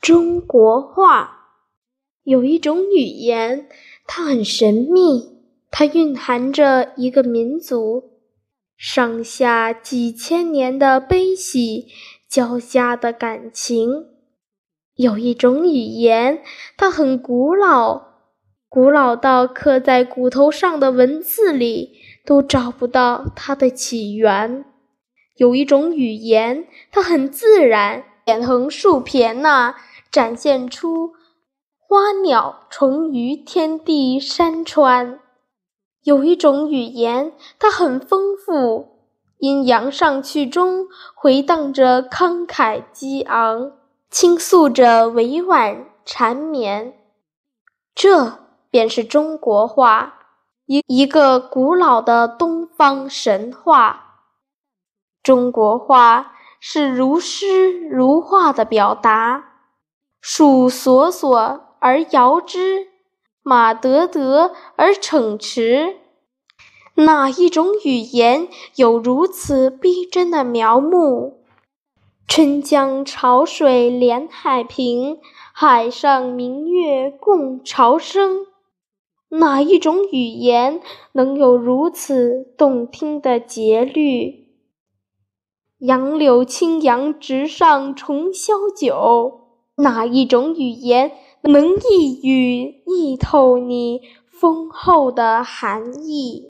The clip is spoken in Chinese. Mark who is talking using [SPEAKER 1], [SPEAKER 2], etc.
[SPEAKER 1] 中国话有一种语言，它很神秘，它蕴含着一个民族上下几千年的悲喜交加的感情。有一种语言，它很古老，古老到刻在骨头上的文字里都找不到它的起源。有一种语言，它很自然，连横竖撇捺。展现出花鸟虫鱼、天地山川。有一种语言，它很丰富，阴阳上去中回荡着慷慨激昂，倾诉着委婉缠绵。这便是中国话，一一个古老的东方神话。中国话是如诗如画的表达。树索索而摇之，马得得而骋驰。哪一种语言有如此逼真的描摹？春江潮水连海平，海上明月共潮生。哪一种语言能有如此动听的节律？杨柳青杨直上重霄九。哪一种语言能一语译透你丰厚的含义？